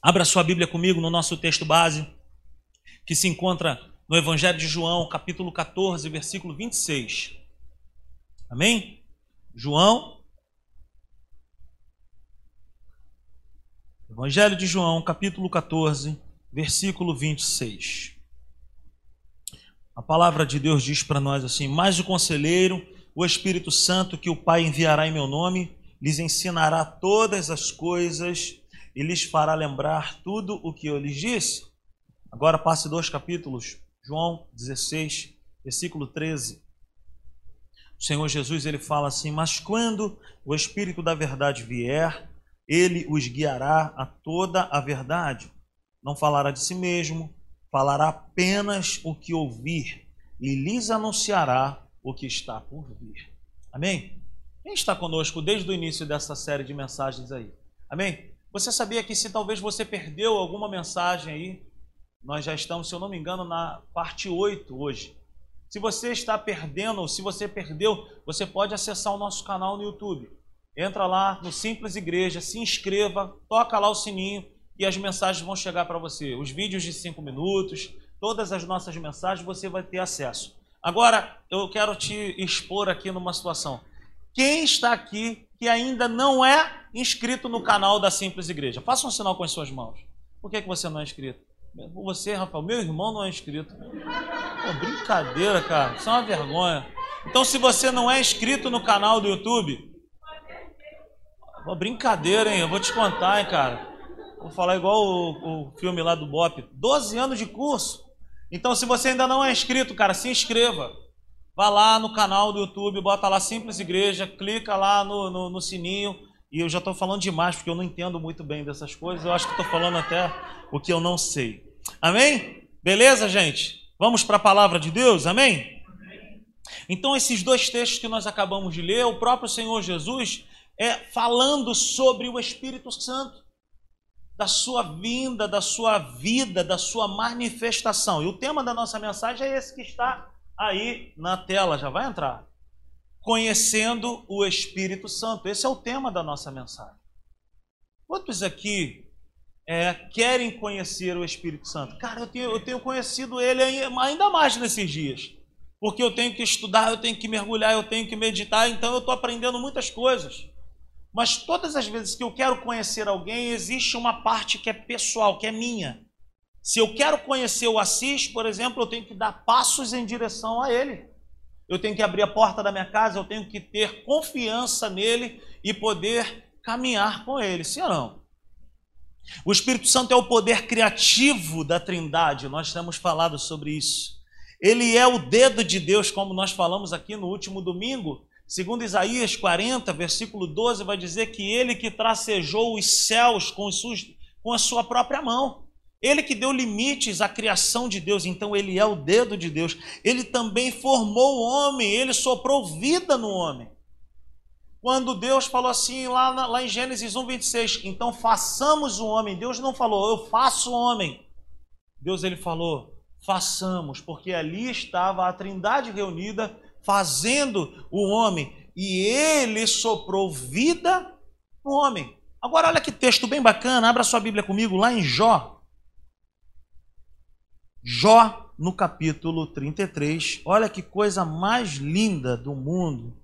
Abra sua Bíblia comigo no nosso texto base, que se encontra no Evangelho de João, capítulo 14, versículo 26. Amém? João. Evangelho de João, capítulo 14, versículo 26. A palavra de Deus diz para nós assim: Mas o conselheiro, o Espírito Santo, que o Pai enviará em meu nome, lhes ensinará todas as coisas e lhes fará lembrar tudo o que eu lhes disse. Agora passe dois capítulos, João 16, versículo 13. O Senhor Jesus ele fala assim: Mas quando o Espírito da verdade vier, ele os guiará a toda a verdade. Não falará de si mesmo, falará apenas o que ouvir e lhes anunciará o que está por vir. Amém? Quem está conosco desde o início dessa série de mensagens aí? Amém? Você sabia que se talvez você perdeu alguma mensagem aí, nós já estamos, se eu não me engano, na parte 8 hoje. Se você está perdendo, ou se você perdeu, você pode acessar o nosso canal no YouTube. Entra lá no Simples Igreja, se inscreva, toca lá o sininho e as mensagens vão chegar para você. Os vídeos de 5 minutos, todas as nossas mensagens você vai ter acesso. Agora, eu quero te expor aqui numa situação. Quem está aqui que ainda não é inscrito no canal da Simples Igreja. Faça um sinal com as suas mãos. Por que, que você não é inscrito? Você, Rafael, meu irmão não é inscrito. Pô, brincadeira, cara. Isso é uma vergonha. Então, se você não é inscrito no canal do YouTube, pô, brincadeira, hein? Eu vou te contar, hein, cara. Vou falar igual o, o filme lá do Bop. 12 anos de curso. Então, se você ainda não é inscrito, cara, se inscreva. Vá lá no canal do YouTube, bota lá Simples Igreja, clica lá no, no, no sininho. E eu já estou falando demais, porque eu não entendo muito bem dessas coisas. Eu acho que estou falando até o que eu não sei. Amém? Beleza, gente? Vamos para a palavra de Deus? Amém? Então, esses dois textos que nós acabamos de ler, o próprio Senhor Jesus é falando sobre o Espírito Santo, da sua vinda, da sua vida, da sua manifestação. E o tema da nossa mensagem é esse que está aí na tela, já vai entrar. Conhecendo o Espírito Santo. Esse é o tema da nossa mensagem. Quantos aqui é, querem conhecer o Espírito Santo? Cara, eu tenho, eu tenho conhecido ele ainda mais nesses dias. Porque eu tenho que estudar, eu tenho que mergulhar, eu tenho que meditar, então eu estou aprendendo muitas coisas. Mas todas as vezes que eu quero conhecer alguém, existe uma parte que é pessoal, que é minha. Se eu quero conhecer o Assis, por exemplo, eu tenho que dar passos em direção a ele. Eu tenho que abrir a porta da minha casa, eu tenho que ter confiança nele e poder caminhar com ele, sim ou não? O Espírito Santo é o poder criativo da Trindade, nós temos falado sobre isso. Ele é o dedo de Deus, como nós falamos aqui no último domingo. Segundo Isaías 40, versículo 12, vai dizer que ele que tracejou os céus com, com a sua própria mão. Ele que deu limites à criação de Deus, então ele é o dedo de Deus. Ele também formou o homem, ele soprou vida no homem. Quando Deus falou assim, lá, lá em Gênesis 1, 26, então façamos o homem. Deus não falou, eu faço o homem. Deus ele falou, façamos, porque ali estava a trindade reunida, fazendo o homem. E ele soprou vida no homem. Agora olha que texto bem bacana, abra sua Bíblia comigo lá em Jó, Jó, no capítulo 33, olha que coisa mais linda do mundo.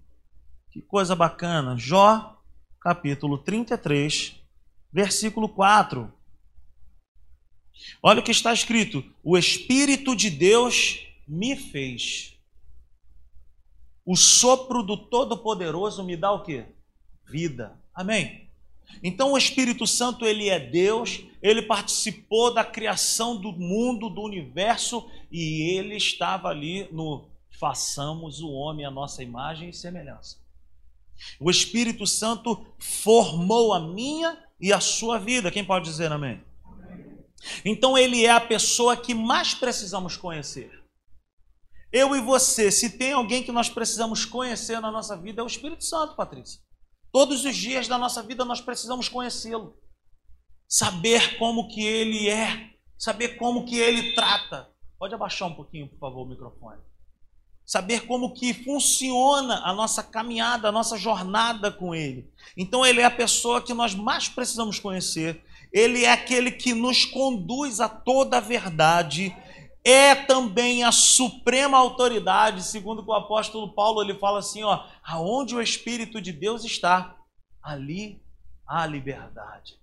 Que coisa bacana. Jó, capítulo 33, versículo 4. Olha o que está escrito: O Espírito de Deus me fez. O sopro do Todo-Poderoso me dá o que? Vida. Amém? Então o Espírito Santo ele é Deus, ele participou da criação do mundo, do universo e ele estava ali no façamos o homem a nossa imagem e semelhança. O Espírito Santo formou a minha e a sua vida. Quem pode dizer amém? Então ele é a pessoa que mais precisamos conhecer. Eu e você, se tem alguém que nós precisamos conhecer na nossa vida, é o Espírito Santo, Patrícia. Todos os dias da nossa vida nós precisamos conhecê-lo. Saber como que ele é, saber como que ele trata. Pode abaixar um pouquinho, por favor, o microfone. saber como que funciona a nossa caminhada, a nossa jornada com Ele. Então, Ele é a pessoa que nós mais precisamos conhecer. Ele é aquele que nos conduz a toda a verdade. É também a suprema autoridade, segundo o apóstolo Paulo, ele fala assim, ó, aonde o espírito de Deus está, ali há liberdade.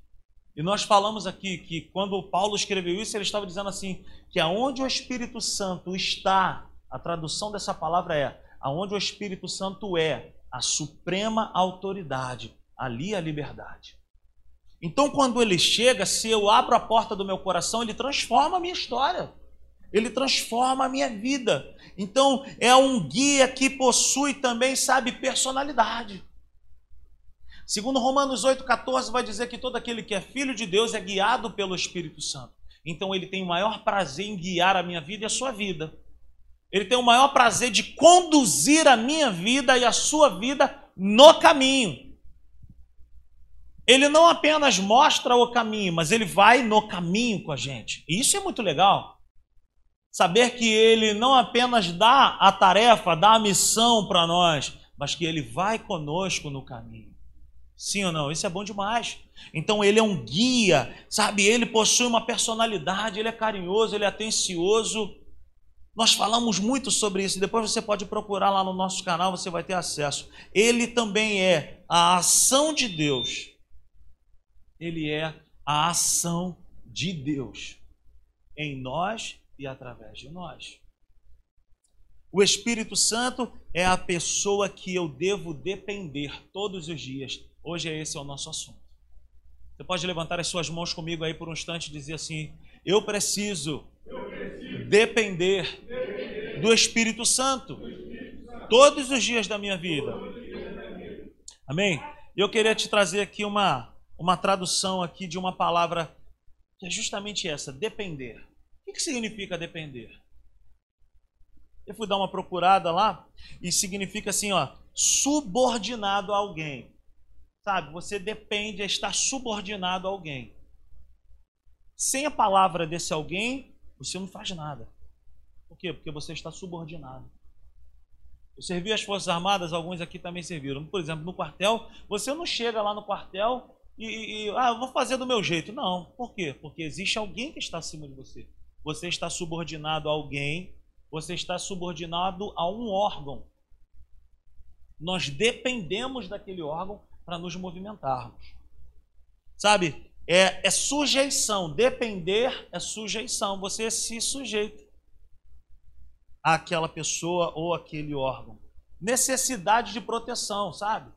E nós falamos aqui que quando Paulo escreveu isso, ele estava dizendo assim, que aonde o Espírito Santo está, a tradução dessa palavra é: aonde o Espírito Santo é a suprema autoridade, ali a liberdade. Então, quando ele chega, se eu abro a porta do meu coração, ele transforma a minha história. Ele transforma a minha vida. Então, é um guia que possui também, sabe, personalidade. Segundo Romanos 8,14, vai dizer que todo aquele que é filho de Deus é guiado pelo Espírito Santo. Então, ele tem o maior prazer em guiar a minha vida e a sua vida. Ele tem o maior prazer de conduzir a minha vida e a sua vida no caminho. Ele não apenas mostra o caminho, mas ele vai no caminho com a gente. E isso é muito legal. Saber que ele não apenas dá a tarefa, dá a missão para nós, mas que ele vai conosco no caminho. Sim ou não? Isso é bom demais. Então ele é um guia, sabe? Ele possui uma personalidade, ele é carinhoso, ele é atencioso, nós falamos muito sobre isso, depois você pode procurar lá no nosso canal, você vai ter acesso. Ele também é a ação de Deus. Ele é a ação de Deus em nós e através de nós. O Espírito Santo é a pessoa que eu devo depender todos os dias. Hoje esse é o nosso assunto. Você pode levantar as suas mãos comigo aí por um instante e dizer assim: Eu preciso depender do Espírito Santo todos os dias da minha vida. Amém? E eu queria te trazer aqui uma, uma tradução aqui de uma palavra que é justamente essa, depender. O que significa depender? Eu fui dar uma procurada lá e significa assim, ó, subordinado a alguém. Sabe? Você depende, estar subordinado a alguém. Sem a palavra desse alguém, você não faz nada. Por quê? Porque você está subordinado. Eu servi as Forças Armadas, alguns aqui também serviram. Por exemplo, no quartel, você não chega lá no quartel e, e ah, eu vou fazer do meu jeito. Não. Por quê? Porque existe alguém que está acima de você. Você está subordinado a alguém, você está subordinado a um órgão. Nós dependemos daquele órgão para nos movimentarmos. Sabe? É, é sujeição. Depender é sujeição. Você se sujeita àquela pessoa ou aquele órgão. Necessidade de proteção, sabe?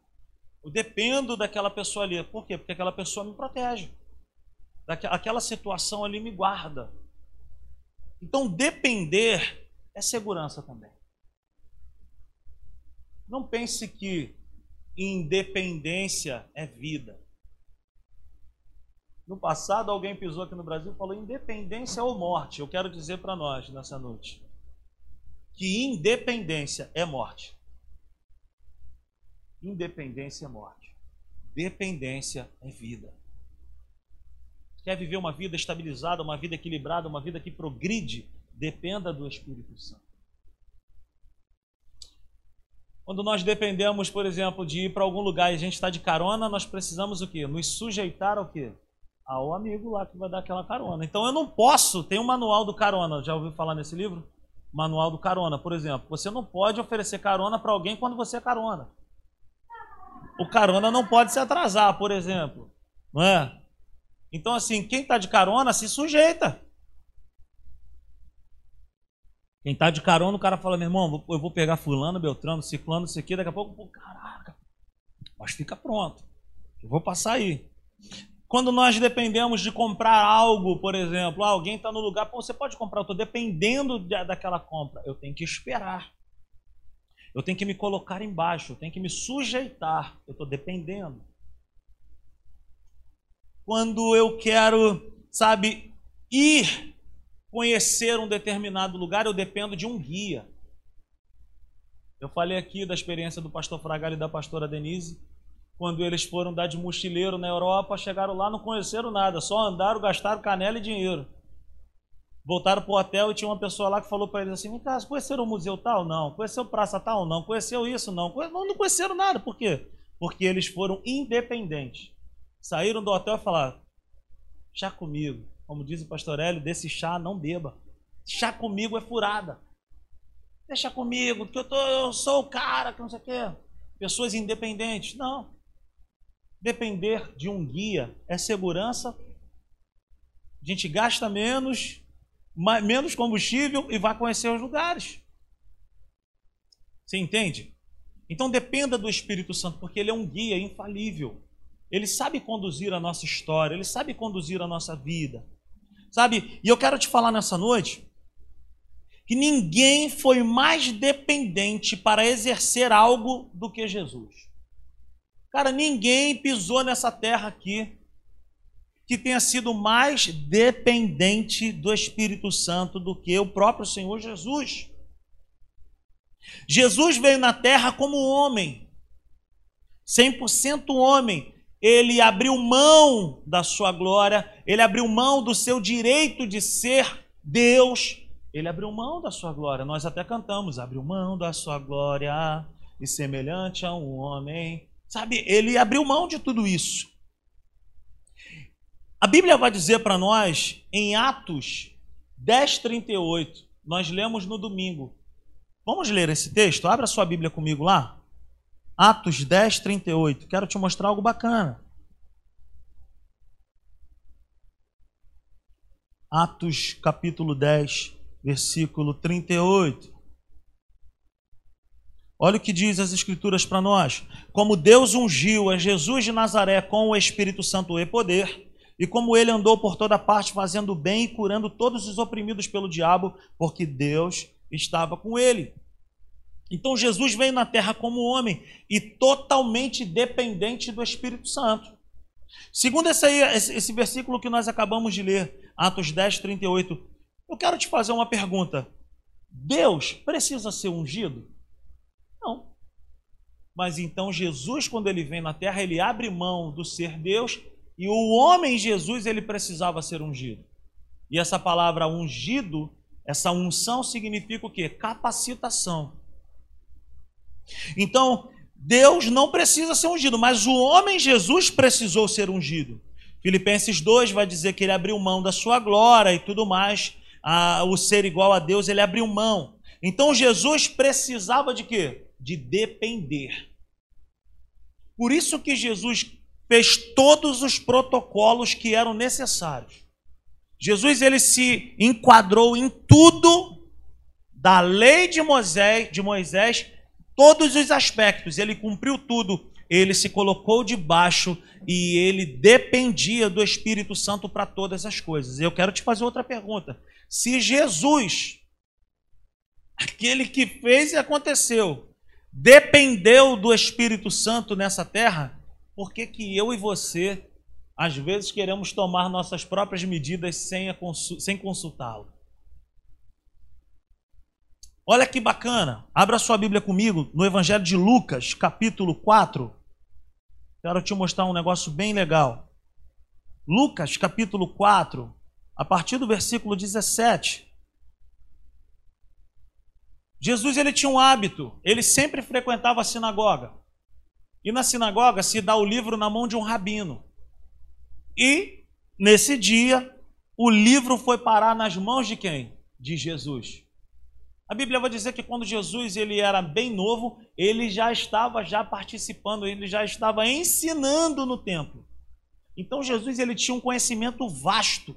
Eu dependo daquela pessoa ali. Por quê? Porque aquela pessoa me protege. Aquela situação ali me guarda. Então, depender é segurança também. Não pense que independência é vida. No passado, alguém pisou aqui no Brasil e falou independência ou morte. Eu quero dizer para nós nessa noite que independência é morte. Independência é morte. Dependência é vida. Quer viver uma vida estabilizada, uma vida equilibrada, uma vida que progride? Dependa do Espírito Santo. Quando nós dependemos, por exemplo, de ir para algum lugar e a gente está de carona, nós precisamos o quê? Nos sujeitar ao quê? ao amigo lá que vai dar aquela carona. Então eu não posso, tem um manual do carona, já ouviu falar nesse livro? Manual do carona, por exemplo. Você não pode oferecer carona para alguém quando você é carona. O carona não pode se atrasar, por exemplo. Não é? Então, assim, quem está de carona se sujeita. Quem está de carona, o cara fala, meu irmão, eu vou pegar fulano, beltrano, ciclano, isso aqui, daqui a pouco, pô, caraca, mas fica pronto. Eu vou passar aí. Quando nós dependemos de comprar algo, por exemplo, ah, alguém está no lugar, Pô, você pode comprar, eu estou dependendo daquela compra. Eu tenho que esperar. Eu tenho que me colocar embaixo, eu tenho que me sujeitar. Eu estou dependendo. Quando eu quero, sabe, ir conhecer um determinado lugar, eu dependo de um guia. Eu falei aqui da experiência do pastor Fragalho e da pastora Denise quando eles foram dar de mochileiro na Europa, chegaram lá, não conheceram nada, só andaram, gastaram canela e dinheiro. Voltaram para o hotel e tinha uma pessoa lá que falou para eles assim: Vem cá, conheceram o museu tal? Não. Conheceu praça tal? Não. Conheceu isso? Não. Não, conheceram nada. Por quê? Porque eles foram independentes. Saíram do hotel e falaram: Chá comigo. Como diz o pastor Hélio, desse chá não beba. Chá comigo é furada. Deixa comigo, que eu, tô, eu sou o cara, que não sei o quê. Pessoas independentes. Não. Depender de um guia é segurança. A gente gasta menos, menos combustível e vai conhecer os lugares. Você entende? Então dependa do Espírito Santo, porque ele é um guia infalível. Ele sabe conduzir a nossa história, ele sabe conduzir a nossa vida. Sabe? E eu quero te falar nessa noite que ninguém foi mais dependente para exercer algo do que Jesus. Cara, ninguém pisou nessa terra aqui que tenha sido mais dependente do Espírito Santo do que o próprio Senhor Jesus. Jesus veio na terra como homem, 100% homem. Ele abriu mão da sua glória, ele abriu mão do seu direito de ser Deus, ele abriu mão da sua glória. Nós até cantamos: abriu mão da sua glória e semelhante a um homem. Sabe, ele abriu mão de tudo isso. A Bíblia vai dizer para nós em Atos 10:38. Nós lemos no domingo. Vamos ler esse texto? Abra sua Bíblia comigo lá. Atos 10:38. Quero te mostrar algo bacana. Atos capítulo 10, versículo 38. Olha o que diz as Escrituras para nós. Como Deus ungiu a Jesus de Nazaré com o Espírito Santo e poder, e como ele andou por toda parte fazendo bem e curando todos os oprimidos pelo diabo, porque Deus estava com ele. Então Jesus veio na terra como homem e totalmente dependente do Espírito Santo. Segundo esse, aí, esse versículo que nós acabamos de ler, Atos 10, 38, eu quero te fazer uma pergunta. Deus precisa ser ungido? Não. Mas então Jesus, quando ele vem na terra, ele abre mão do ser Deus e o homem Jesus, ele precisava ser ungido. E essa palavra ungido, essa unção significa o quê? Capacitação. Então, Deus não precisa ser ungido, mas o homem Jesus precisou ser ungido. Filipenses 2 vai dizer que ele abriu mão da sua glória e tudo mais a, o ser igual a Deus, ele abriu mão. Então Jesus precisava de quê? De depender. Por isso que Jesus fez todos os protocolos que eram necessários. Jesus ele se enquadrou em tudo da lei de Moisés, de Moisés, todos os aspectos, ele cumpriu tudo. Ele se colocou debaixo e ele dependia do Espírito Santo para todas as coisas. Eu quero te fazer outra pergunta. Se Jesus, aquele que fez e aconteceu, dependeu do Espírito Santo nessa terra, por que, que eu e você, às vezes, queremos tomar nossas próprias medidas sem, sem consultá-lo? Olha que bacana. Abra sua Bíblia comigo no Evangelho de Lucas, capítulo 4. Quero te mostrar um negócio bem legal. Lucas, capítulo 4, a partir do versículo 17. Jesus ele tinha um hábito, ele sempre frequentava a sinagoga. E na sinagoga se dá o livro na mão de um rabino. E nesse dia o livro foi parar nas mãos de quem? De Jesus. A Bíblia vai dizer que quando Jesus ele era bem novo, ele já estava já participando, ele já estava ensinando no templo. Então Jesus ele tinha um conhecimento vasto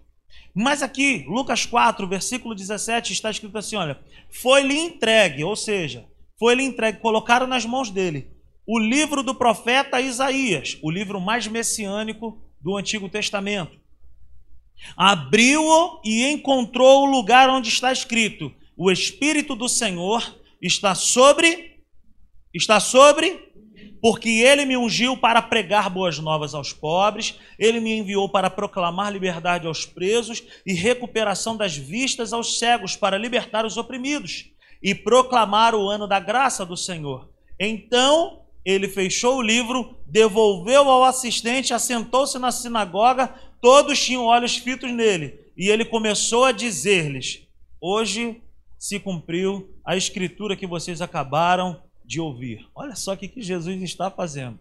mas aqui, Lucas 4, versículo 17, está escrito assim: olha, foi-lhe entregue, ou seja, foi-lhe entregue, colocaram nas mãos dele o livro do profeta Isaías, o livro mais messiânico do Antigo Testamento. Abriu-o e encontrou o lugar onde está escrito: O Espírito do Senhor está sobre, está sobre porque ele me ungiu para pregar boas novas aos pobres, ele me enviou para proclamar liberdade aos presos e recuperação das vistas aos cegos, para libertar os oprimidos e proclamar o ano da graça do Senhor. Então ele fechou o livro, devolveu ao assistente, assentou-se na sinagoga, todos tinham olhos fitos nele. e ele começou a dizer-lhes: Hoje se cumpriu a escritura que vocês acabaram de ouvir. Olha só o que Jesus está fazendo.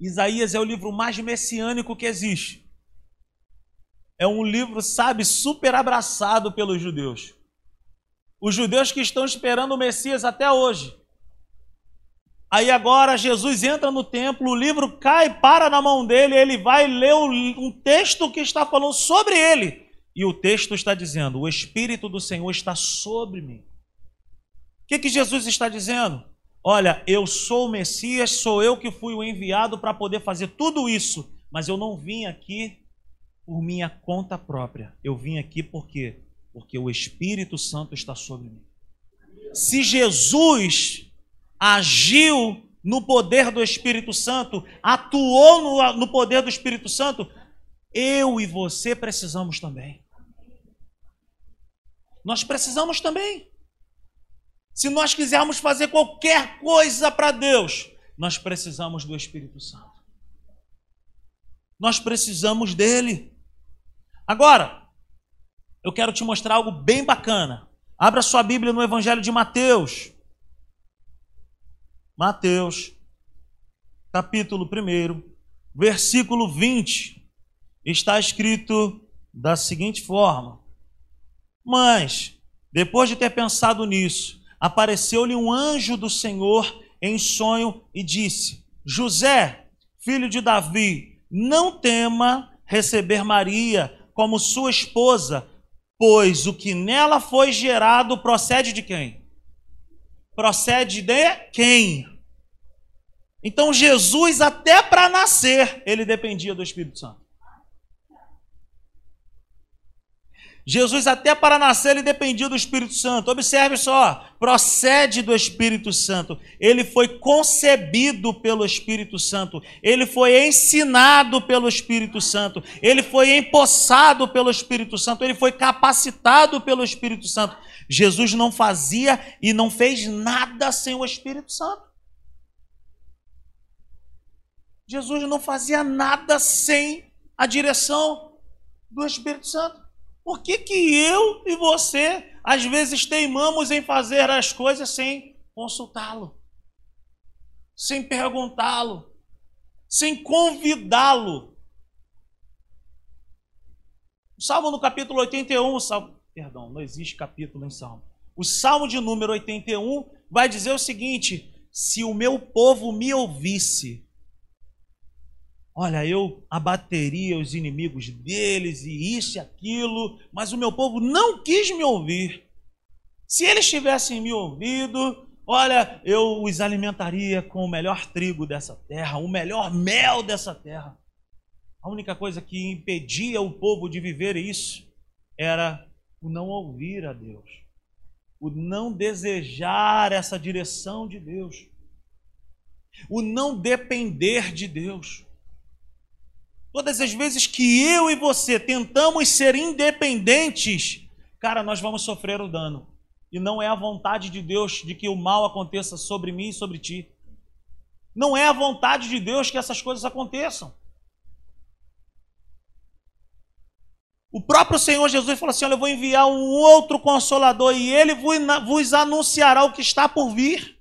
Isaías é o livro mais messiânico que existe. É um livro, sabe, super abraçado pelos judeus. Os judeus que estão esperando o Messias até hoje. Aí agora Jesus entra no templo, o livro cai, para na mão dele, ele vai ler um texto que está falando sobre ele. E o texto está dizendo: O Espírito do Senhor está sobre mim. O que, que Jesus está dizendo? Olha, eu sou o Messias, sou eu que fui o enviado para poder fazer tudo isso, mas eu não vim aqui por minha conta própria. Eu vim aqui por quê? Porque o Espírito Santo está sobre mim. Se Jesus agiu no poder do Espírito Santo, atuou no, no poder do Espírito Santo, eu e você precisamos também. Nós precisamos também. Se nós quisermos fazer qualquer coisa para Deus, nós precisamos do Espírito Santo. Nós precisamos dele. Agora, eu quero te mostrar algo bem bacana. Abra sua Bíblia no Evangelho de Mateus. Mateus, capítulo 1, versículo 20. Está escrito da seguinte forma: Mas, depois de ter pensado nisso, apareceu-lhe um anjo do Senhor em sonho e disse: José, filho de Davi, não tema receber Maria como sua esposa, pois o que nela foi gerado procede de quem? Procede de quem? Então Jesus, até para nascer, ele dependia do Espírito Santo. Jesus, até para nascer, ele dependia do Espírito Santo. Observe só, procede do Espírito Santo. Ele foi concebido pelo Espírito Santo. Ele foi ensinado pelo Espírito Santo. Ele foi empossado pelo Espírito Santo. Ele foi capacitado pelo Espírito Santo. Jesus não fazia e não fez nada sem o Espírito Santo. Jesus não fazia nada sem a direção do Espírito Santo. Por que, que eu e você, às vezes, teimamos em fazer as coisas sem consultá-lo, sem perguntá-lo, sem convidá-lo? O Salmo no capítulo 81, salmo, perdão, não existe capítulo em Salmo. O Salmo de número 81 vai dizer o seguinte: se o meu povo me ouvisse, Olha, eu abateria os inimigos deles e isso e aquilo, mas o meu povo não quis me ouvir. Se eles tivessem me ouvido, olha, eu os alimentaria com o melhor trigo dessa terra, o melhor mel dessa terra. A única coisa que impedia o povo de viver isso era o não ouvir a Deus, o não desejar essa direção de Deus, o não depender de Deus. Todas as vezes que eu e você tentamos ser independentes, cara, nós vamos sofrer o dano. E não é a vontade de Deus de que o mal aconteça sobre mim e sobre ti. Não é a vontade de Deus que essas coisas aconteçam. O próprio Senhor Jesus falou assim: Olha, eu vou enviar um outro consolador e ele vos anunciará o que está por vir.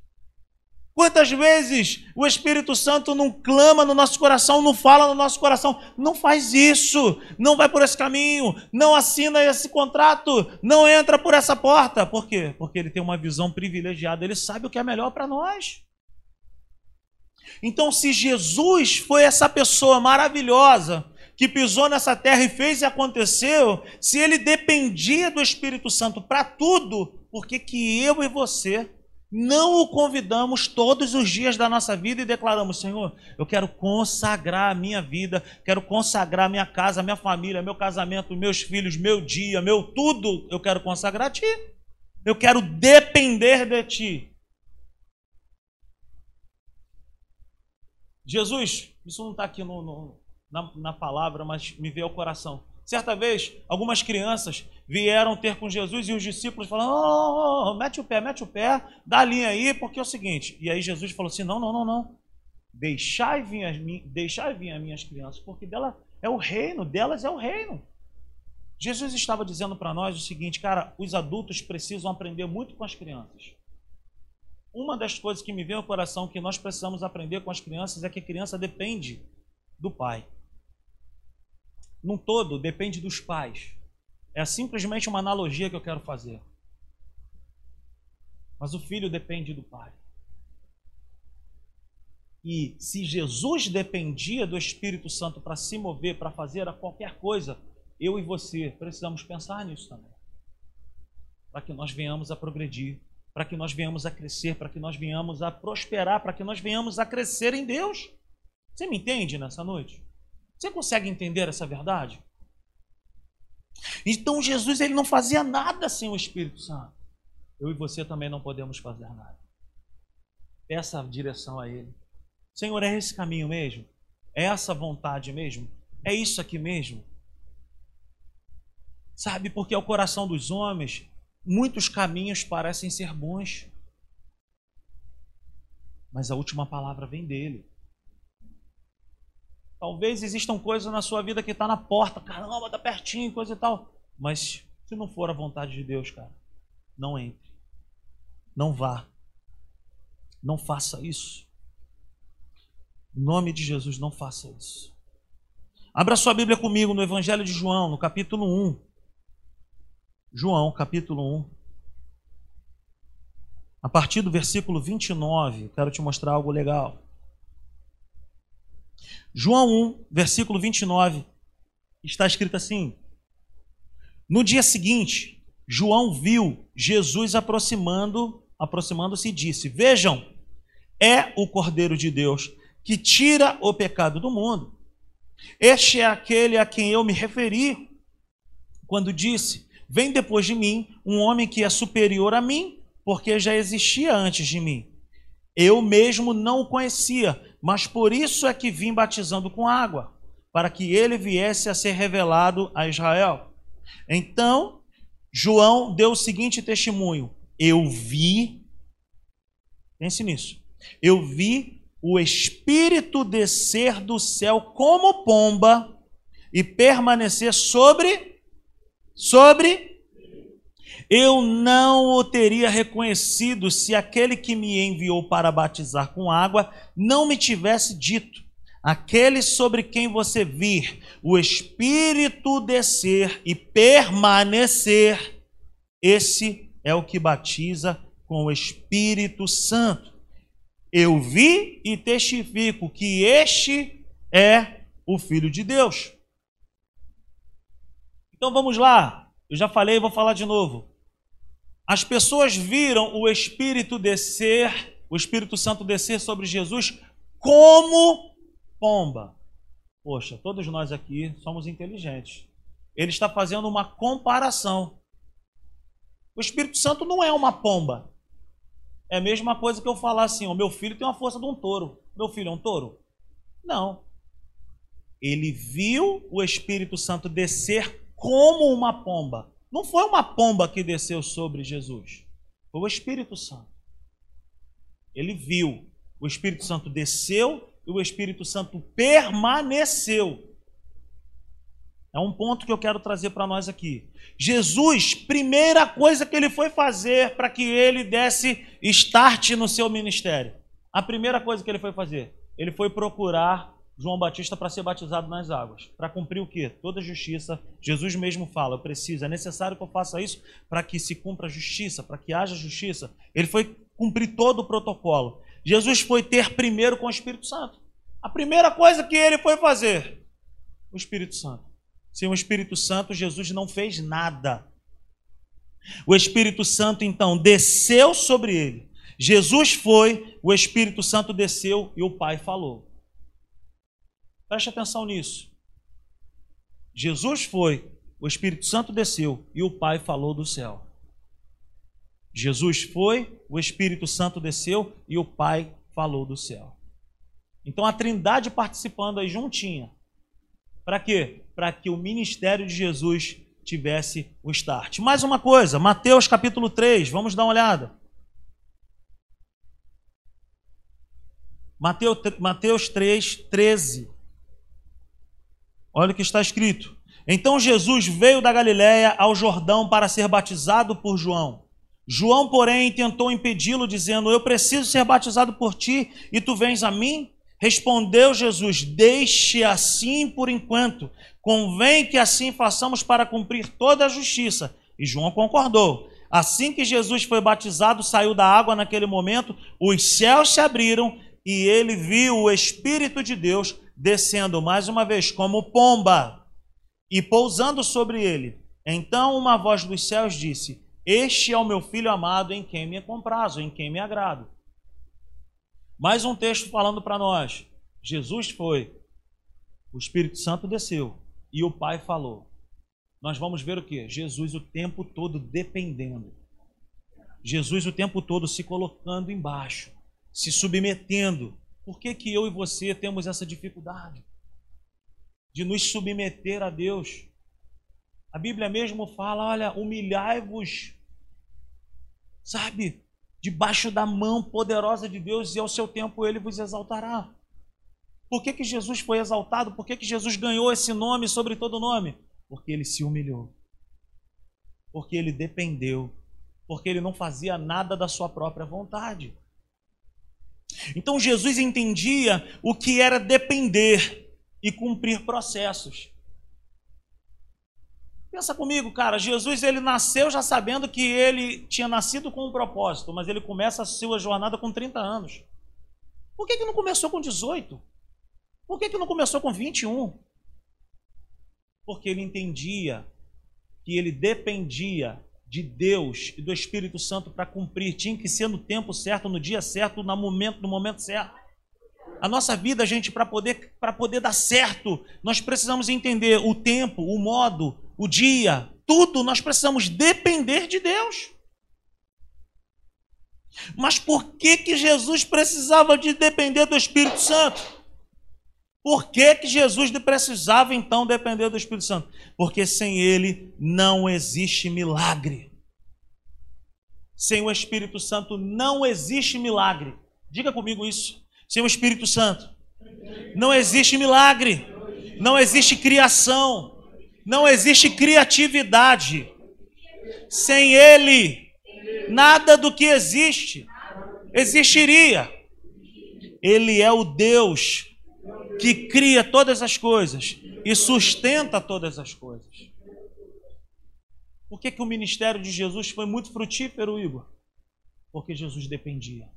Quantas vezes o Espírito Santo não clama no nosso coração, não fala no nosso coração, não faz isso, não vai por esse caminho, não assina esse contrato, não entra por essa porta. Por quê? Porque ele tem uma visão privilegiada, ele sabe o que é melhor para nós. Então, se Jesus foi essa pessoa maravilhosa que pisou nessa terra e fez e aconteceu, se ele dependia do Espírito Santo para tudo, por que, que eu e você não o convidamos todos os dias da nossa vida e declaramos: Senhor, eu quero consagrar a minha vida, quero consagrar minha casa, minha família, meu casamento, meus filhos, meu dia, meu tudo, eu quero consagrar a Ti. Eu quero depender de Ti. Jesus, isso não está aqui no, no, na, na palavra, mas me veio ao coração. Certa vez, algumas crianças vieram ter com Jesus e os discípulos falaram: oh, oh, oh, mete o pé, mete o pé, dá a linha aí, porque é o seguinte. E aí Jesus falou assim: não, não, não, não. Deixai vir as, deixai vir as minhas crianças, porque dela é o reino, delas é o reino. Jesus estava dizendo para nós o seguinte, cara, os adultos precisam aprender muito com as crianças. Uma das coisas que me vem ao coração que nós precisamos aprender com as crianças é que a criança depende do pai. Num todo, depende dos pais. É simplesmente uma analogia que eu quero fazer. Mas o filho depende do pai. E se Jesus dependia do Espírito Santo para se mover, para fazer qualquer coisa, eu e você precisamos pensar nisso também. Para que nós venhamos a progredir, para que nós venhamos a crescer, para que nós venhamos a prosperar, para que nós venhamos a crescer em Deus. Você me entende nessa noite? Você consegue entender essa verdade? Então Jesus ele não fazia nada sem o Espírito Santo. Eu e você também não podemos fazer nada. Peça a direção a Ele. Senhor, é esse caminho mesmo? É essa vontade mesmo? É isso aqui mesmo? Sabe, porque ao coração dos homens, muitos caminhos parecem ser bons. Mas a última palavra vem dele. Talvez existam coisas na sua vida que está na porta, caramba, está pertinho, coisa e tal. Mas se não for a vontade de Deus, cara, não entre. Não vá. Não faça isso. Em nome de Jesus, não faça isso. Abra sua Bíblia comigo no Evangelho de João, no capítulo 1. João, capítulo 1. A partir do versículo 29, quero te mostrar algo legal. João 1, versículo 29, está escrito assim: No dia seguinte, João viu Jesus aproximando, aproximando-se e disse: Vejam, é o Cordeiro de Deus que tira o pecado do mundo. Este é aquele a quem eu me referi quando disse: Vem depois de mim um homem que é superior a mim, porque já existia antes de mim. Eu mesmo não o conhecia, mas por isso é que vim batizando com água, para que ele viesse a ser revelado a Israel. Então, João deu o seguinte testemunho: Eu vi, pense nisso, eu vi o Espírito descer do céu como pomba e permanecer sobre, sobre eu não o teria reconhecido se aquele que me enviou para batizar com água não me tivesse dito: aquele sobre quem você vir o Espírito descer e permanecer, esse é o que batiza com o Espírito Santo. Eu vi e testifico que este é o Filho de Deus. Então vamos lá. Eu já falei, vou falar de novo. As pessoas viram o Espírito descer, o Espírito Santo descer sobre Jesus como pomba. Poxa, todos nós aqui somos inteligentes. Ele está fazendo uma comparação. O Espírito Santo não é uma pomba. É a mesma coisa que eu falar assim: o meu filho tem uma força de um touro. Meu filho é um touro? Não. Ele viu o Espírito Santo descer como uma pomba. Não foi uma pomba que desceu sobre Jesus, foi o Espírito Santo. Ele viu, o Espírito Santo desceu e o Espírito Santo permaneceu. É um ponto que eu quero trazer para nós aqui. Jesus, primeira coisa que ele foi fazer para que ele desse start no seu ministério. A primeira coisa que ele foi fazer, ele foi procurar João Batista para ser batizado nas águas. Para cumprir o quê? Toda justiça. Jesus mesmo fala, precisa, é necessário que eu faça isso para que se cumpra a justiça, para que haja justiça. Ele foi cumprir todo o protocolo. Jesus foi ter primeiro com o Espírito Santo. A primeira coisa que ele foi fazer, o Espírito Santo. Sem o Espírito Santo, Jesus não fez nada. O Espírito Santo, então, desceu sobre ele. Jesus foi, o Espírito Santo desceu e o Pai falou. Preste atenção nisso. Jesus foi, o Espírito Santo desceu e o Pai falou do céu. Jesus foi, o Espírito Santo desceu e o Pai falou do céu. Então a Trindade participando aí juntinha. Para quê? Para que o ministério de Jesus tivesse o start. Mais uma coisa, Mateus capítulo 3, vamos dar uma olhada. Mateus, Mateus 3, 13. Olha o que está escrito. Então Jesus veio da Galiléia ao Jordão para ser batizado por João. João, porém, tentou impedi-lo, dizendo: Eu preciso ser batizado por ti e tu vens a mim? Respondeu Jesus: Deixe assim por enquanto. Convém que assim façamos para cumprir toda a justiça. E João concordou. Assim que Jesus foi batizado, saiu da água naquele momento, os céus se abriram e ele viu o Espírito de Deus descendo mais uma vez como pomba e pousando sobre ele. Então uma voz dos céus disse: Este é o meu filho amado em quem me comprazo, em quem me agrado. Mais um texto falando para nós. Jesus foi, o Espírito Santo desceu e o Pai falou. Nós vamos ver o que? Jesus o tempo todo dependendo. Jesus o tempo todo se colocando embaixo, se submetendo. Por que, que eu e você temos essa dificuldade de nos submeter a Deus? A Bíblia mesmo fala: olha, humilhai-vos, sabe? debaixo da mão poderosa de Deus e ao seu tempo ele vos exaltará. Por que, que Jesus foi exaltado? Por que, que Jesus ganhou esse nome sobre todo nome? Porque ele se humilhou. Porque ele dependeu. Porque ele não fazia nada da sua própria vontade. Então Jesus entendia o que era depender e cumprir processos. Pensa comigo, cara, Jesus ele nasceu já sabendo que ele tinha nascido com um propósito, mas ele começa a sua jornada com 30 anos. Por que, que não começou com 18? Por que, que não começou com 21? Porque ele entendia que ele dependia de Deus e do Espírito Santo para cumprir, tinha que ser no tempo certo, no dia certo, no momento, no momento certo. A nossa vida, gente, para poder, poder dar certo, nós precisamos entender o tempo, o modo, o dia, tudo, nós precisamos depender de Deus. Mas por que que Jesus precisava de depender do Espírito Santo? Por que que Jesus precisava então depender do Espírito Santo? Porque sem ele não existe milagre. Sem o Espírito Santo não existe milagre. Diga comigo isso. Sem o Espírito Santo não existe milagre. Não existe criação não existe criatividade. Sem Ele, nada do que existe existiria. Ele é o Deus que cria todas as coisas e sustenta todas as coisas. Por que, que o ministério de Jesus foi muito frutífero, Igor? Porque Jesus dependia.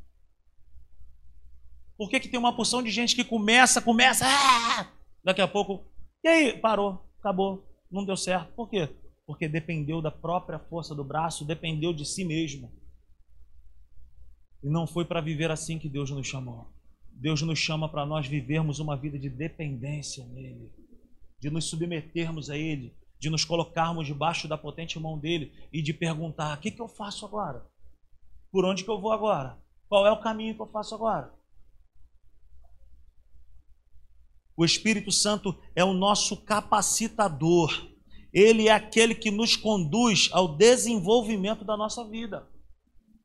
Por que, que tem uma porção de gente que começa, começa, ah, daqui a pouco, e aí, parou, acabou, não deu certo. Por quê? Porque dependeu da própria força do braço, dependeu de si mesmo. E não foi para viver assim que Deus nos chamou. Deus nos chama para nós vivermos uma vida de dependência nele, de nos submetermos a ele, de nos colocarmos debaixo da potente mão dele e de perguntar: o que, que eu faço agora? Por onde que eu vou agora? Qual é o caminho que eu faço agora? O Espírito Santo é o nosso capacitador. Ele é aquele que nos conduz ao desenvolvimento da nossa vida.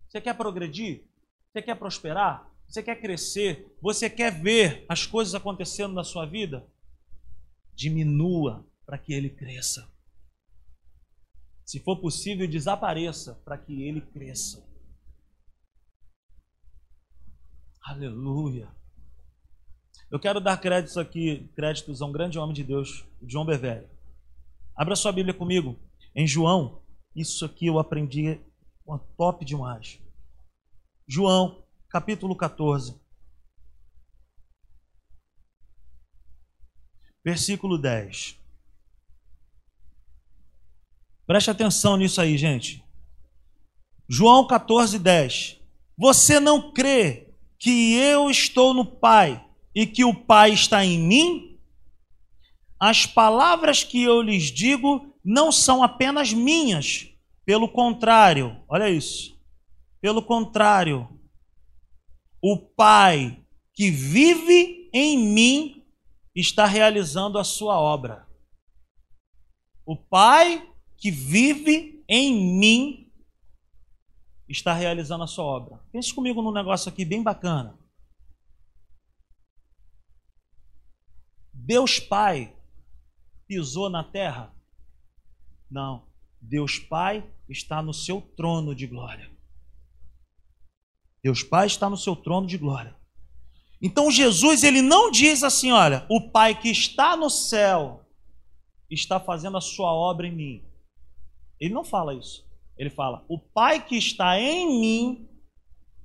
Você quer progredir? Você quer prosperar? Você quer crescer? Você quer ver as coisas acontecendo na sua vida? Diminua para que ele cresça. Se for possível, desapareça para que ele cresça. Aleluia. Eu quero dar créditos aqui, créditos a um grande homem de Deus, João Bevelli. Abra sua Bíblia comigo em João. Isso aqui eu aprendi uma top demais. João, capítulo 14. Versículo 10. Preste atenção nisso aí, gente. João 14, 10. Você não crê que eu estou no Pai e que o Pai está em mim, as palavras que eu lhes digo não são apenas minhas, pelo contrário, olha isso. Pelo contrário, o Pai que vive em mim está realizando a sua obra. O Pai que vive em mim está realizando a sua obra. Pense comigo num negócio aqui bem bacana. Deus Pai pisou na terra? Não. Deus Pai está no seu trono de glória. Deus Pai está no seu trono de glória. Então Jesus ele não diz assim, olha, o Pai que está no céu está fazendo a sua obra em mim. Ele não fala isso. Ele fala: o Pai que está em mim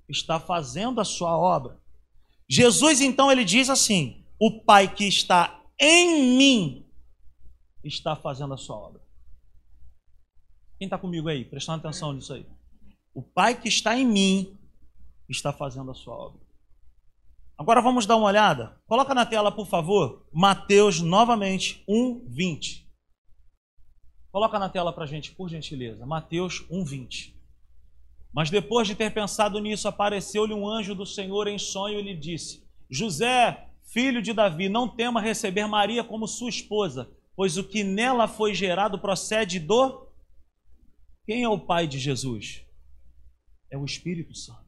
está fazendo a sua obra. Jesus então ele diz assim: o Pai que está em mim está fazendo a sua obra. Quem está comigo aí? Prestando atenção nisso aí. O Pai que está em mim está fazendo a sua obra. Agora vamos dar uma olhada. Coloca na tela, por favor, Mateus novamente 1, 20. Coloca na tela para gente, por gentileza. Mateus 1, 20. Mas depois de ter pensado nisso, apareceu-lhe um anjo do Senhor em sonho e lhe disse: José, filho de Davi, não tema receber Maria como sua esposa, pois o que nela foi gerado procede do quem é o pai de Jesus? É o Espírito Santo.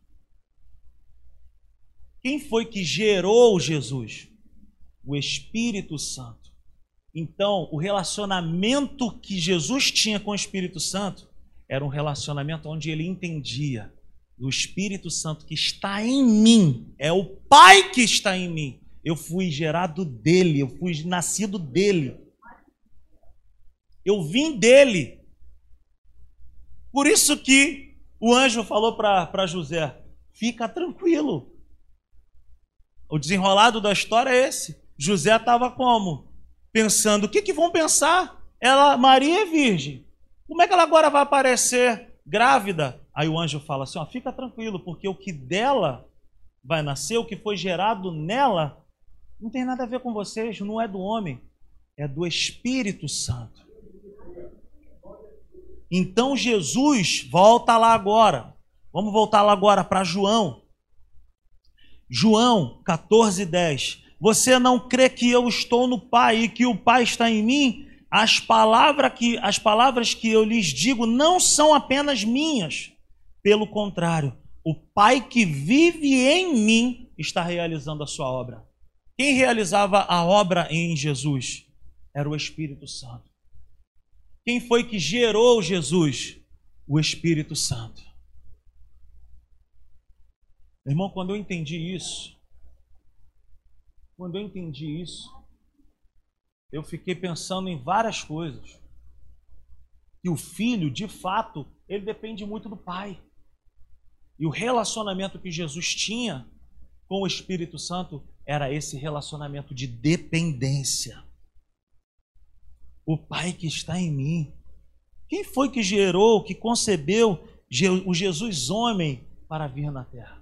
Quem foi que gerou Jesus? O Espírito Santo. Então, o relacionamento que Jesus tinha com o Espírito Santo era um relacionamento onde ele entendia o Espírito Santo que está em mim, é o Pai que está em mim. Eu fui gerado dele, eu fui nascido dele. Eu vim dele. Por isso que o anjo falou para José: fica tranquilo. O desenrolado da história é esse. José estava como? Pensando: o que, que vão pensar? Ela, Maria é virgem. Como é que ela agora vai aparecer grávida? Aí o anjo fala assim: ó, fica tranquilo, porque o que dela vai nascer, o que foi gerado nela, não tem nada a ver com vocês, não é do homem, é do Espírito Santo. Então Jesus volta lá agora. Vamos voltar lá agora para João. João 14, 10. Você não crê que eu estou no Pai e que o Pai está em mim? As palavras que, as palavras que eu lhes digo não são apenas minhas. Pelo contrário, o Pai que vive em mim está realizando a sua obra. Quem realizava a obra em Jesus? Era o Espírito Santo. Quem foi que gerou Jesus? O Espírito Santo. Irmão, quando eu entendi isso, quando eu entendi isso, eu fiquei pensando em várias coisas. E o filho, de fato, ele depende muito do pai. E o relacionamento que Jesus tinha com o Espírito Santo era esse relacionamento de dependência o Pai que está em mim. Quem foi que gerou, que concebeu o Jesus homem para vir na terra?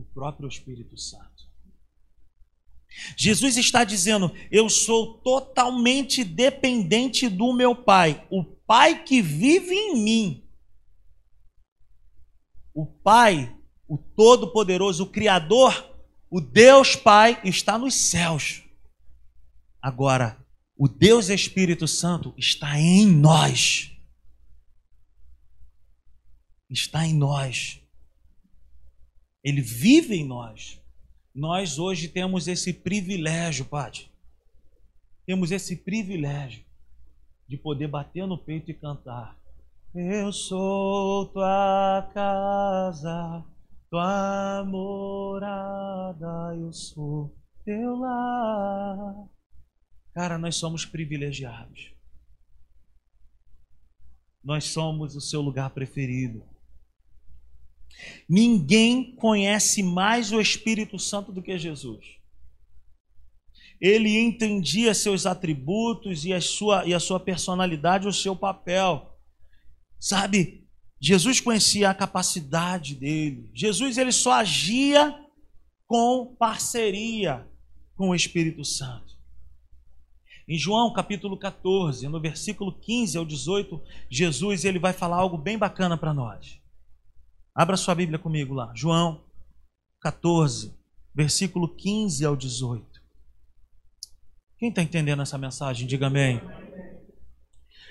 O próprio Espírito Santo. Jesus está dizendo: Eu sou totalmente dependente do meu Pai, o Pai que vive em mim. O Pai, o Todo-Poderoso, o Criador, o Deus Pai está nos céus. Agora, o Deus Espírito Santo está em nós. Está em nós. Ele vive em nós. Nós hoje temos esse privilégio, Pai. Temos esse privilégio de poder bater no peito e cantar. Eu sou tua casa, tua morada, eu sou teu lar. Cara, nós somos privilegiados. Nós somos o seu lugar preferido. Ninguém conhece mais o Espírito Santo do que Jesus. Ele entendia seus atributos e a sua, e a sua personalidade, o seu papel. Sabe, Jesus conhecia a capacidade dele. Jesus ele só agia com parceria com o Espírito Santo. Em João capítulo 14, no versículo 15 ao 18, Jesus ele vai falar algo bem bacana para nós. Abra sua Bíblia comigo lá. João 14, versículo 15 ao 18. Quem está entendendo essa mensagem, diga amém.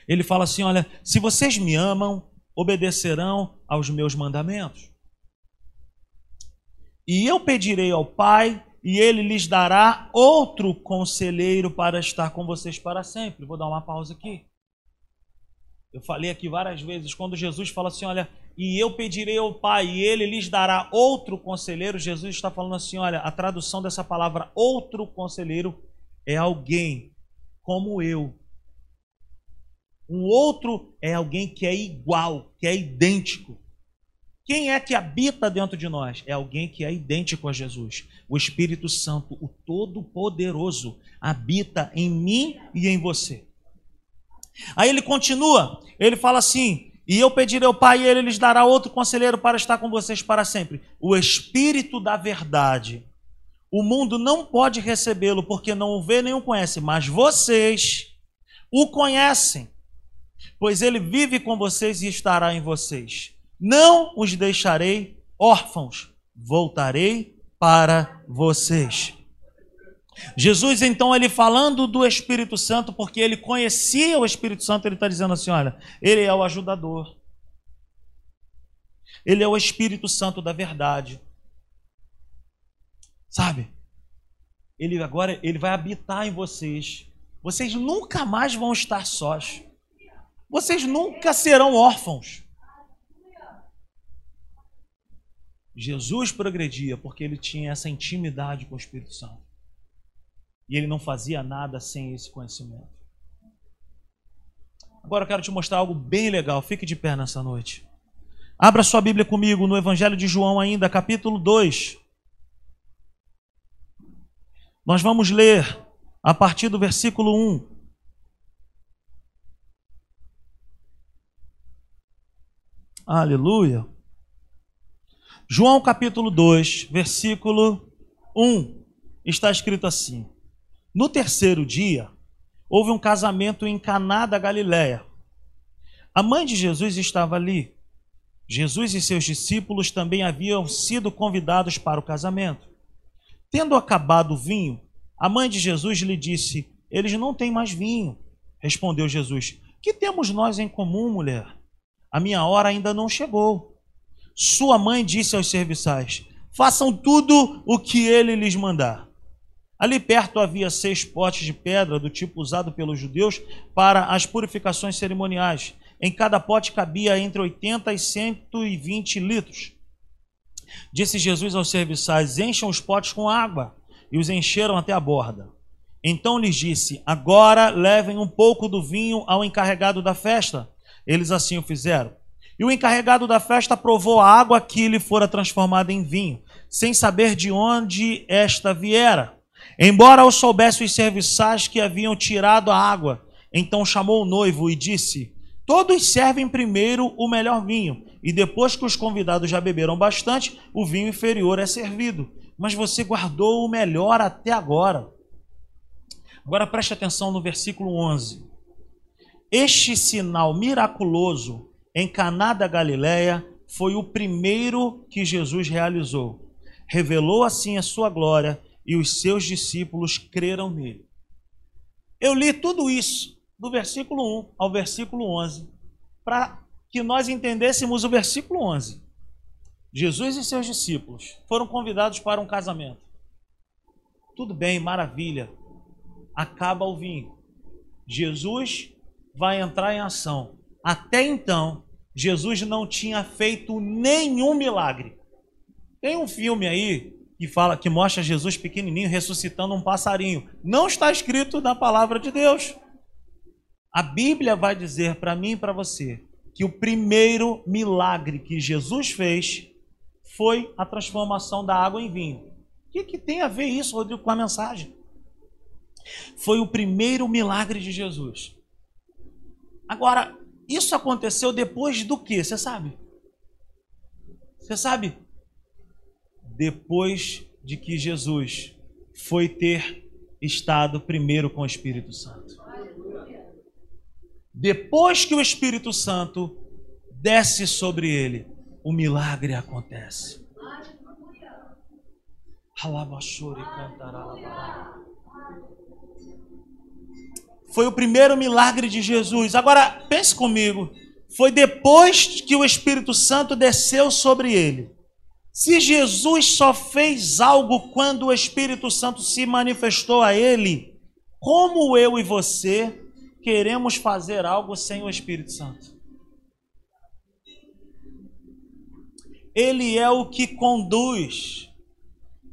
Ele fala assim: Olha, se vocês me amam, obedecerão aos meus mandamentos. E eu pedirei ao Pai, e ele lhes dará outro conselheiro para estar com vocês para sempre. Vou dar uma pausa aqui. Eu falei aqui várias vezes, quando Jesus fala assim: Olha, e eu pedirei ao Pai, e ele lhes dará outro conselheiro. Jesus está falando assim: Olha, a tradução dessa palavra outro conselheiro é alguém como eu. Um outro é alguém que é igual, que é idêntico. Quem é que habita dentro de nós? É alguém que é idêntico a Jesus. O Espírito Santo, o Todo-Poderoso, habita em mim e em você. Aí ele continua, ele fala assim: E eu pedirei ao Pai, e ele lhes dará outro conselheiro para estar com vocês para sempre. O Espírito da Verdade. O mundo não pode recebê-lo porque não o vê nem o conhece, mas vocês o conhecem, pois ele vive com vocês e estará em vocês. Não os deixarei órfãos, voltarei para vocês. Jesus, então, ele falando do Espírito Santo, porque ele conhecia o Espírito Santo, ele está dizendo assim: olha, ele é o ajudador, ele é o Espírito Santo da verdade. Sabe? Ele agora ele vai habitar em vocês. Vocês nunca mais vão estar sós. Vocês nunca serão órfãos. Jesus progredia porque ele tinha essa intimidade com o Espírito Santo. E ele não fazia nada sem esse conhecimento. Agora eu quero te mostrar algo bem legal. Fique de pé nessa noite. Abra sua Bíblia comigo no Evangelho de João, ainda, capítulo 2. Nós vamos ler a partir do versículo 1. Aleluia. João capítulo 2, versículo 1, está escrito assim: no terceiro dia, houve um casamento em Caná da Galiléia. A mãe de Jesus estava ali. Jesus e seus discípulos também haviam sido convidados para o casamento. Tendo acabado o vinho, a mãe de Jesus lhe disse: Eles não têm mais vinho. Respondeu Jesus: Que temos nós em comum, mulher? A minha hora ainda não chegou. Sua mãe disse aos serviçais: Façam tudo o que ele lhes mandar. Ali perto havia seis potes de pedra do tipo usado pelos judeus para as purificações cerimoniais. Em cada pote cabia entre 80 e 120 litros. Disse Jesus aos serviçais: Encham os potes com água. E os encheram até a borda. Então lhes disse: Agora levem um pouco do vinho ao encarregado da festa. Eles assim o fizeram. E o encarregado da festa provou a água que lhe fora transformada em vinho, sem saber de onde esta viera. Embora eu soubesse os serviçais que haviam tirado a água, então chamou o noivo e disse: Todos servem primeiro o melhor vinho, e depois que os convidados já beberam bastante, o vinho inferior é servido. Mas você guardou o melhor até agora. Agora preste atenção no versículo 11. Este sinal miraculoso em Caná da Galileia foi o primeiro que Jesus realizou. Revelou assim a sua glória e os seus discípulos creram nele. Eu li tudo isso, do versículo 1 ao versículo 11, para que nós entendêssemos o versículo 11. Jesus e seus discípulos foram convidados para um casamento. Tudo bem, maravilha. Acaba o vinho. Jesus vai entrar em ação. Até então, Jesus não tinha feito nenhum milagre. Tem um filme aí que fala que mostra Jesus pequenininho ressuscitando um passarinho. Não está escrito na palavra de Deus. A Bíblia vai dizer para mim e para você que o primeiro milagre que Jesus fez foi a transformação da água em vinho. O que, que tem a ver isso, Rodrigo, com a mensagem? Foi o primeiro milagre de Jesus. Agora, isso aconteceu depois do que? Você sabe? Você sabe? Depois de que Jesus foi ter estado primeiro com o Espírito Santo. Depois que o Espírito Santo desce sobre ele, o milagre acontece. Foi o primeiro milagre de Jesus. Agora, pense comigo. Foi depois que o Espírito Santo desceu sobre ele Se Jesus só fez algo quando o Espírito Santo se manifestou a ele, como eu e você queremos fazer algo sem o Espírito Santo? Ele é o que conduz,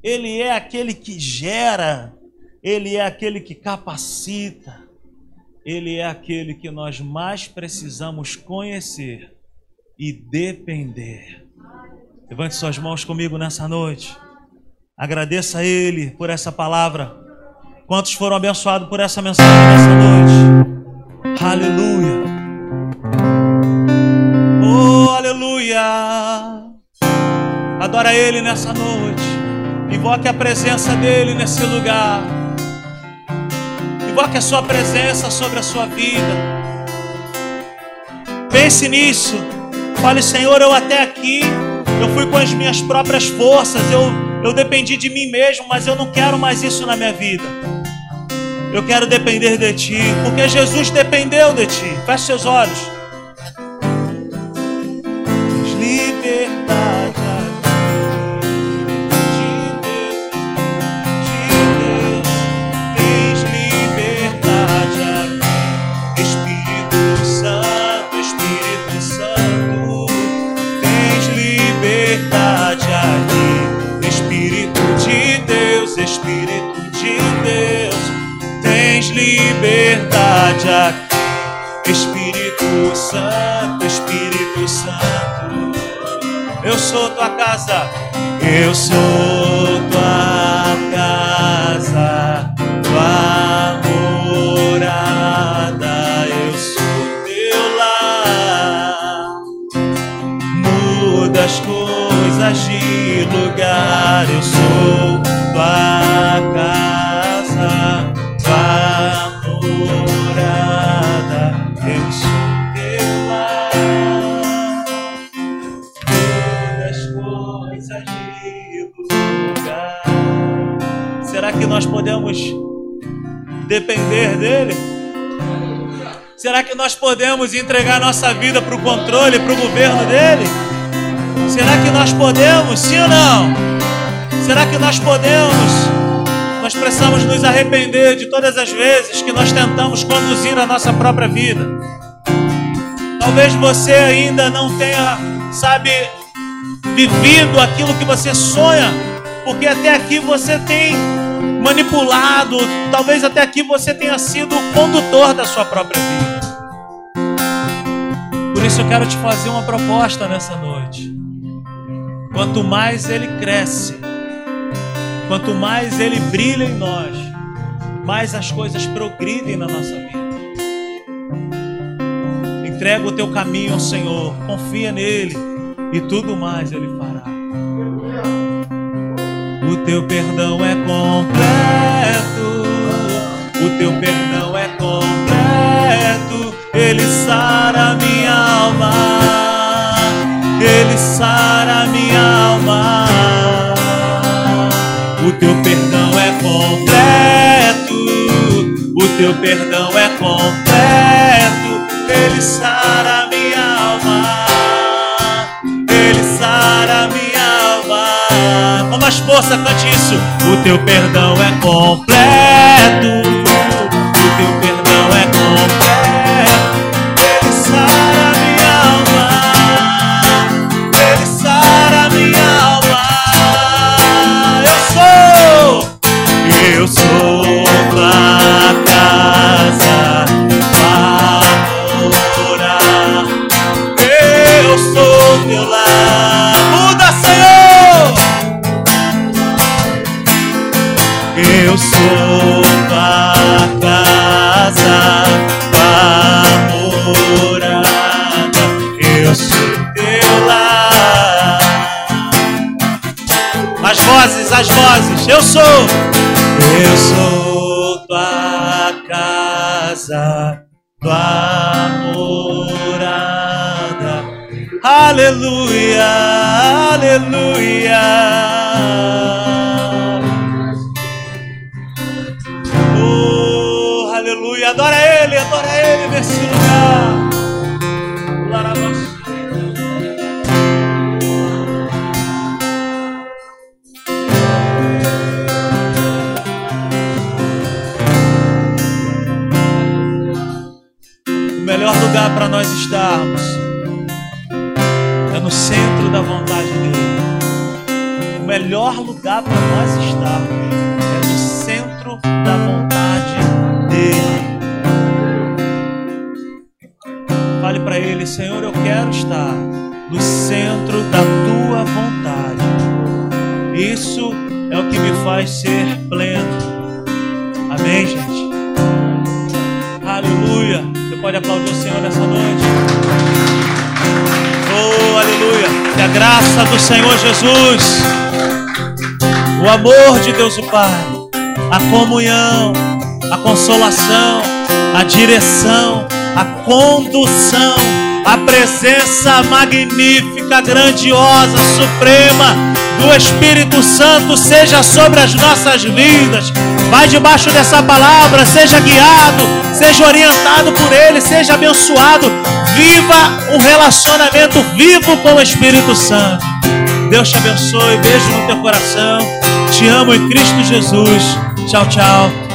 ele é aquele que gera, ele é aquele que capacita, ele é aquele que nós mais precisamos conhecer e depender. Levante suas mãos comigo nessa noite. Agradeça a Ele por essa palavra. Quantos foram abençoados por essa mensagem nessa noite? Aleluia. Oh, aleluia. Adora Ele nessa noite. Invoque a presença dEle nesse lugar. Invoque a Sua presença sobre a sua vida. Pense nisso. Fale, Senhor, eu até aqui eu fui com as minhas próprias forças, eu, eu dependi de mim mesmo, mas eu não quero mais isso na minha vida. Eu quero depender de Ti, porque Jesus dependeu de Ti. Feche seus olhos. Casa, eu sou tua casa, tua morada, eu sou teu lar. Muda as coisas de lugar, eu sou podemos depender dele? Será que nós podemos entregar nossa vida para o controle, para o governo dele? Será que nós podemos, sim ou não? Será que nós podemos? Nós precisamos nos arrepender de todas as vezes que nós tentamos conduzir a nossa própria vida. Talvez você ainda não tenha, sabe, vivido aquilo que você sonha, porque até aqui você tem manipulado, talvez até aqui você tenha sido o condutor da sua própria vida. Por isso eu quero te fazer uma proposta nessa noite. Quanto mais ele cresce, quanto mais ele brilha em nós, mais as coisas progridem na nossa vida. Entrega o teu caminho ao Senhor, confia nele e tudo mais ele fará. O teu perdão é completo, o teu perdão é completo, ele sara minha alma, ele sara minha alma. O teu perdão é completo, o teu perdão é completo, ele sara minha alma, mais força, cante isso. O teu perdão é completo. Eu sou tua casa, tua morada, eu sou teu lar. As vozes, as vozes, eu sou, eu sou tua casa, tua morada. Aleluia, aleluia. Amor de Deus o Pai, a comunhão, a consolação, a direção, a condução, a presença magnífica, grandiosa, suprema do Espírito Santo seja sobre as nossas vidas. Vai debaixo dessa palavra, seja guiado, seja orientado por Ele, seja abençoado. Viva um relacionamento vivo com o Espírito Santo. Deus te abençoe, beijo no teu coração. Te amo em Cristo Jesus. Tchau, tchau.